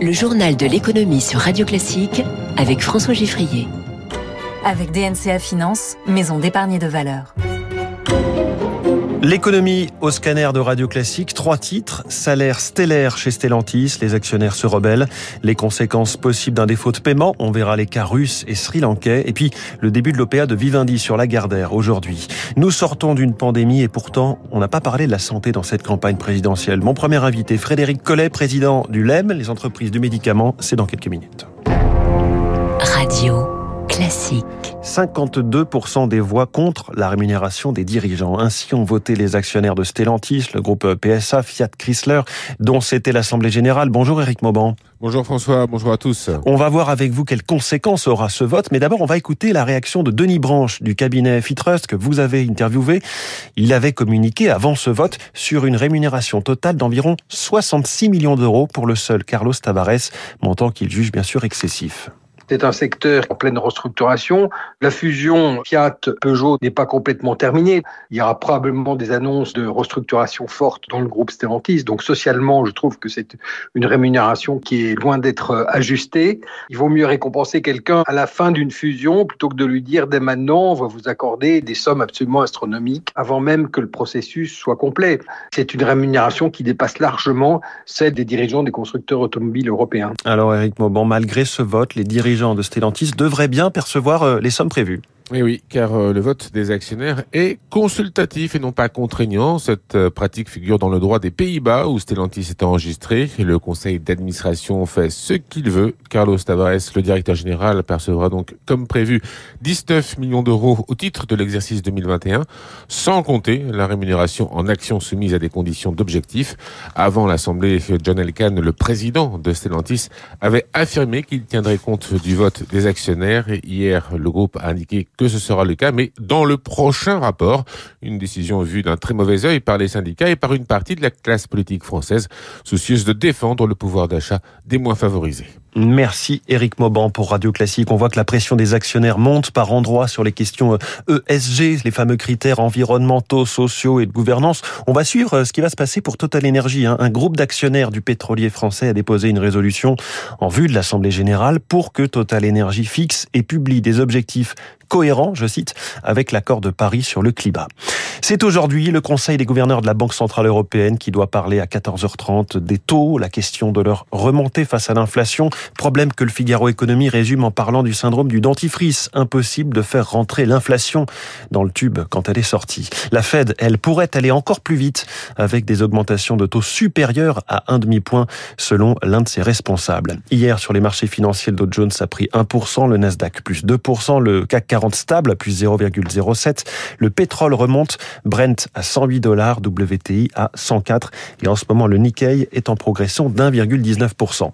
Le journal de l'économie sur Radio Classique avec François Giffrier. Avec DNCA Finance, maison d'épargne de valeur. L'économie au scanner de Radio Classique, trois titres. Salaire stellaire chez Stellantis, les actionnaires se rebellent. Les conséquences possibles d'un défaut de paiement, on verra les cas russes et sri-lankais. Et puis, le début de l'OPA de Vivendi sur la Gardère aujourd'hui. Nous sortons d'une pandémie et pourtant, on n'a pas parlé de la santé dans cette campagne présidentielle. Mon premier invité, Frédéric Collet, président du LEM, les entreprises du médicament, c'est dans quelques minutes. Radio classique. 52% des voix contre la rémunération des dirigeants. Ainsi ont voté les actionnaires de Stellantis, le groupe PSA, Fiat Chrysler, dont c'était l'Assemblée Générale. Bonjour Eric Mauban. Bonjour François, bonjour à tous. On va voir avec vous quelles conséquences aura ce vote, mais d'abord on va écouter la réaction de Denis Branche du cabinet Fitrust que vous avez interviewé. Il avait communiqué avant ce vote sur une rémunération totale d'environ 66 millions d'euros pour le seul Carlos Tavares, montant qu'il juge bien sûr excessif. C'est un secteur en pleine restructuration. La fusion Fiat-Peugeot n'est pas complètement terminée. Il y aura probablement des annonces de restructuration fortes dans le groupe Stellantis. Donc socialement, je trouve que c'est une rémunération qui est loin d'être ajustée. Il vaut mieux récompenser quelqu'un à la fin d'une fusion plutôt que de lui dire dès maintenant, on va vous accorder des sommes absolument astronomiques avant même que le processus soit complet. C'est une rémunération qui dépasse largement celle des dirigeants des constructeurs automobiles européens. Alors Eric Mauban, malgré ce vote, les dirigeants de Stellantis devraient bien percevoir euh, les sommes prévues. Oui, oui, car euh, le vote des actionnaires est consultatif et non pas contraignant. Cette euh, pratique figure dans le droit des Pays-Bas où Stellantis est enregistré. Le conseil d'administration fait ce qu'il veut. Carlos Tavares, le directeur général, percevra donc comme prévu 19 millions d'euros au titre de l'exercice 2021, sans compter la rémunération en actions soumise à des conditions d'objectif. Avant l'Assemblée, John Elkann, le président de Stellantis, avait affirmé qu'il tiendrait compte du vote des actionnaires. Hier, le groupe a indiqué que ce sera le cas, mais dans le prochain rapport, une décision vue d'un très mauvais œil par les syndicats et par une partie de la classe politique française, soucieuse de défendre le pouvoir d'achat des moins favorisés. Merci Eric Mauban pour Radio Classique. On voit que la pression des actionnaires monte par endroits sur les questions ESG, euh, e les fameux critères environnementaux, sociaux et de gouvernance. On va suivre euh, ce qui va se passer pour Total Energy. Hein. Un groupe d'actionnaires du pétrolier français a déposé une résolution en vue de l'Assemblée générale pour que Total Energy fixe et publie des objectifs cohérents, je cite, avec l'accord de Paris sur le climat. C'est aujourd'hui le Conseil des gouverneurs de la Banque Centrale Européenne qui doit parler à 14h30 des taux, la question de leur remontée face à l'inflation, Problème que le Figaro Économie résume en parlant du syndrome du dentifrice. Impossible de faire rentrer l'inflation dans le tube quand elle est sortie. La Fed, elle, pourrait aller encore plus vite avec des augmentations de taux supérieures à un demi-point selon l'un de ses responsables. Hier, sur les marchés financiers, le Dow Jones a pris 1%, le Nasdaq plus 2%, le CAC 40 stable à plus 0,07. Le pétrole remonte, Brent à 108 dollars, WTI à 104 et en ce moment le Nikkei est en progression d'1,19%.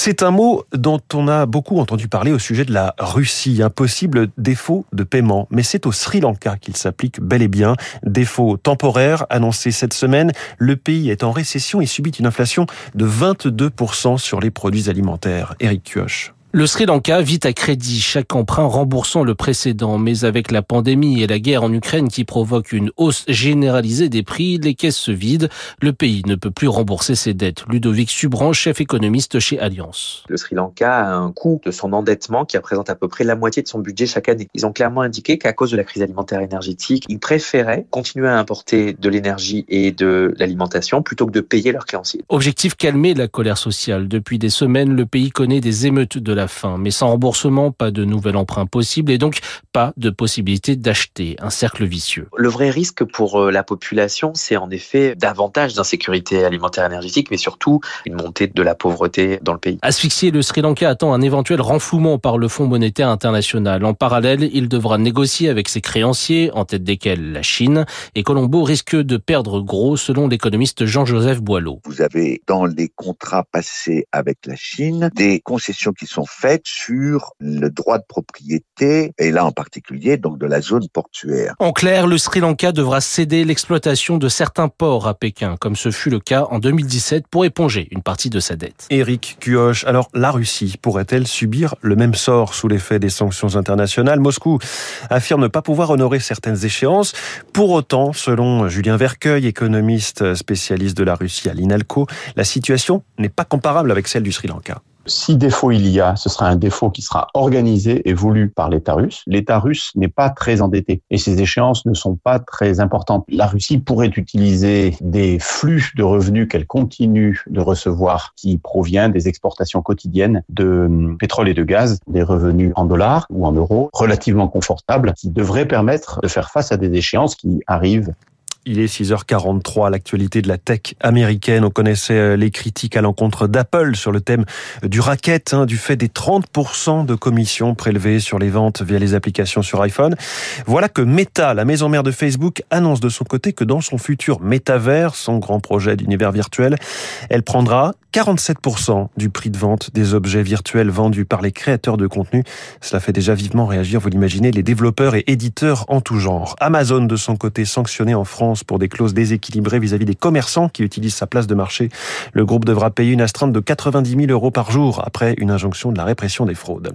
C'est un mot dont on a beaucoup entendu parler au sujet de la Russie, un possible défaut de paiement. Mais c'est au Sri Lanka qu'il s'applique bel et bien. Défaut temporaire annoncé cette semaine. Le pays est en récession et subit une inflation de 22% sur les produits alimentaires. Eric Kioch. Le Sri Lanka vit à crédit, chaque emprunt remboursant le précédent, mais avec la pandémie et la guerre en Ukraine qui provoquent une hausse généralisée des prix, les caisses se vident, le pays ne peut plus rembourser ses dettes. Ludovic Subran, chef économiste chez Alliance. Le Sri Lanka a un coût de son endettement qui représente à peu près la moitié de son budget chaque année. Ils ont clairement indiqué qu'à cause de la crise alimentaire énergétique, ils préféraient continuer à importer de l'énergie et de l'alimentation plutôt que de payer leurs créanciers. Objectif calmer la colère sociale. Depuis des semaines, le pays connaît des émeutes de la fin. Mais sans remboursement, pas de nouvel emprunt possible et donc pas de possibilité d'acheter. Un cercle vicieux. Le vrai risque pour euh, la population, c'est en effet davantage d'insécurité alimentaire énergétique, mais surtout une montée de la pauvreté dans le pays. Asphyxié, le Sri Lanka attend un éventuel renflouement par le Fonds monétaire international. En parallèle, il devra négocier avec ses créanciers, en tête desquels la Chine. Et Colombo risque de perdre gros, selon l'économiste Jean-Joseph Boileau. Vous avez dans les contrats passés avec la Chine des concessions qui sont fait sur le droit de propriété, et là en particulier donc de la zone portuaire. En clair, le Sri Lanka devra céder l'exploitation de certains ports à Pékin, comme ce fut le cas en 2017 pour éponger une partie de sa dette. Éric Cuoche, alors la Russie pourrait-elle subir le même sort sous l'effet des sanctions internationales? Moscou affirme ne pas pouvoir honorer certaines échéances. Pour autant, selon Julien Vercueil, économiste spécialiste de la Russie à l'INALCO, la situation n'est pas comparable avec celle du Sri Lanka. Si défaut il y a, ce sera un défaut qui sera organisé et voulu par l'État russe. L'État russe n'est pas très endetté et ses échéances ne sont pas très importantes. La Russie pourrait utiliser des flux de revenus qu'elle continue de recevoir qui proviennent des exportations quotidiennes de pétrole et de gaz, des revenus en dollars ou en euros relativement confortables qui devraient permettre de faire face à des échéances qui arrivent il est 6h43, l'actualité de la tech américaine. On connaissait euh, les critiques à l'encontre d'Apple sur le thème du racket, hein, du fait des 30% de commissions prélevées sur les ventes via les applications sur iPhone. Voilà que Meta, la maison mère de Facebook, annonce de son côté que dans son futur métavers, son grand projet d'univers virtuel, elle prendra 47% du prix de vente des objets virtuels vendus par les créateurs de contenu. Cela fait déjà vivement réagir, vous l'imaginez, les développeurs et éditeurs en tout genre. Amazon, de son côté, sanctionné en France pour des clauses déséquilibrées vis-à-vis des commerçants qui utilisent sa place de marché. Le groupe devra payer une astreinte de 90 000 euros par jour après une injonction de la répression des fraudes.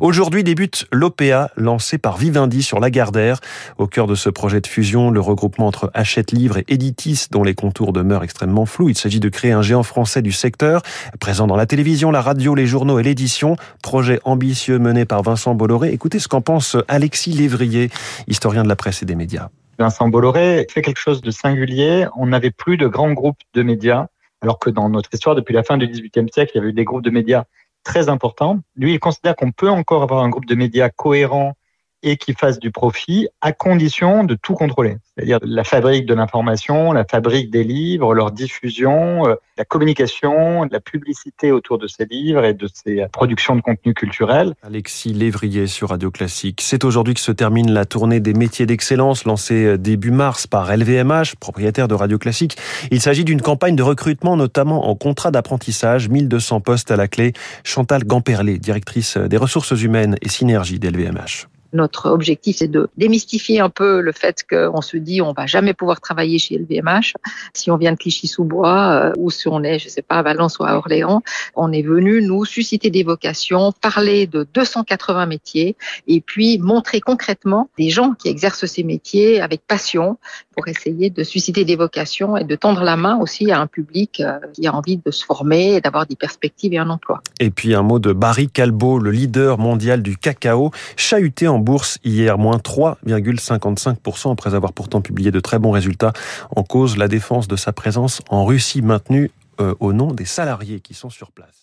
Aujourd'hui débute l'OPA lancé par Vivendi sur Lagardère. Au cœur de ce projet de fusion, le regroupement entre Hachette Livre et Editis, dont les contours demeurent extrêmement flous. Il s'agit de créer un géant français du secteur présent dans la télévision, la radio, les journaux et l'édition. Projet ambitieux mené par Vincent Bolloré. Écoutez ce qu'en pense Alexis Lévrier, historien de la presse et des médias. Vincent Bolloré fait quelque chose de singulier. On n'avait plus de grands groupes de médias, alors que dans notre histoire, depuis la fin du XVIIIe siècle, il y avait eu des groupes de médias très importants. Lui, il considère qu'on peut encore avoir un groupe de médias cohérent et qui fasse du profit à condition de tout contrôler. C'est-à-dire la fabrique de l'information, la fabrique des livres, leur diffusion, euh, la communication, la publicité autour de ces livres et de ces productions de contenu culturel. Alexis Lévrier sur Radio Classique. C'est aujourd'hui que se termine la tournée des métiers d'excellence lancée euh, début mars par LVMH, propriétaire de Radio Classique. Il s'agit d'une campagne de recrutement, notamment en contrat d'apprentissage, 1200 postes à la clé. Chantal Gamperlé, directrice des ressources humaines et synergie d'LVMH. Notre objectif, c'est de démystifier un peu le fait qu'on se dit on va jamais pouvoir travailler chez LVMH. Si on vient de Clichy-sous-Bois euh, ou si on est, je sais pas, à Valence ou à Orléans, on est venu nous susciter des vocations, parler de 280 métiers et puis montrer concrètement des gens qui exercent ces métiers avec passion pour essayer de susciter des vocations et de tendre la main aussi à un public euh, qui a envie de se former et d'avoir des perspectives et un emploi. Et puis un mot de Barry Calbo, le leader mondial du cacao, chahuté en bourse hier, moins 3,55% après avoir pourtant publié de très bons résultats. En cause, la défense de sa présence en Russie maintenue euh, au nom des salariés qui sont sur place.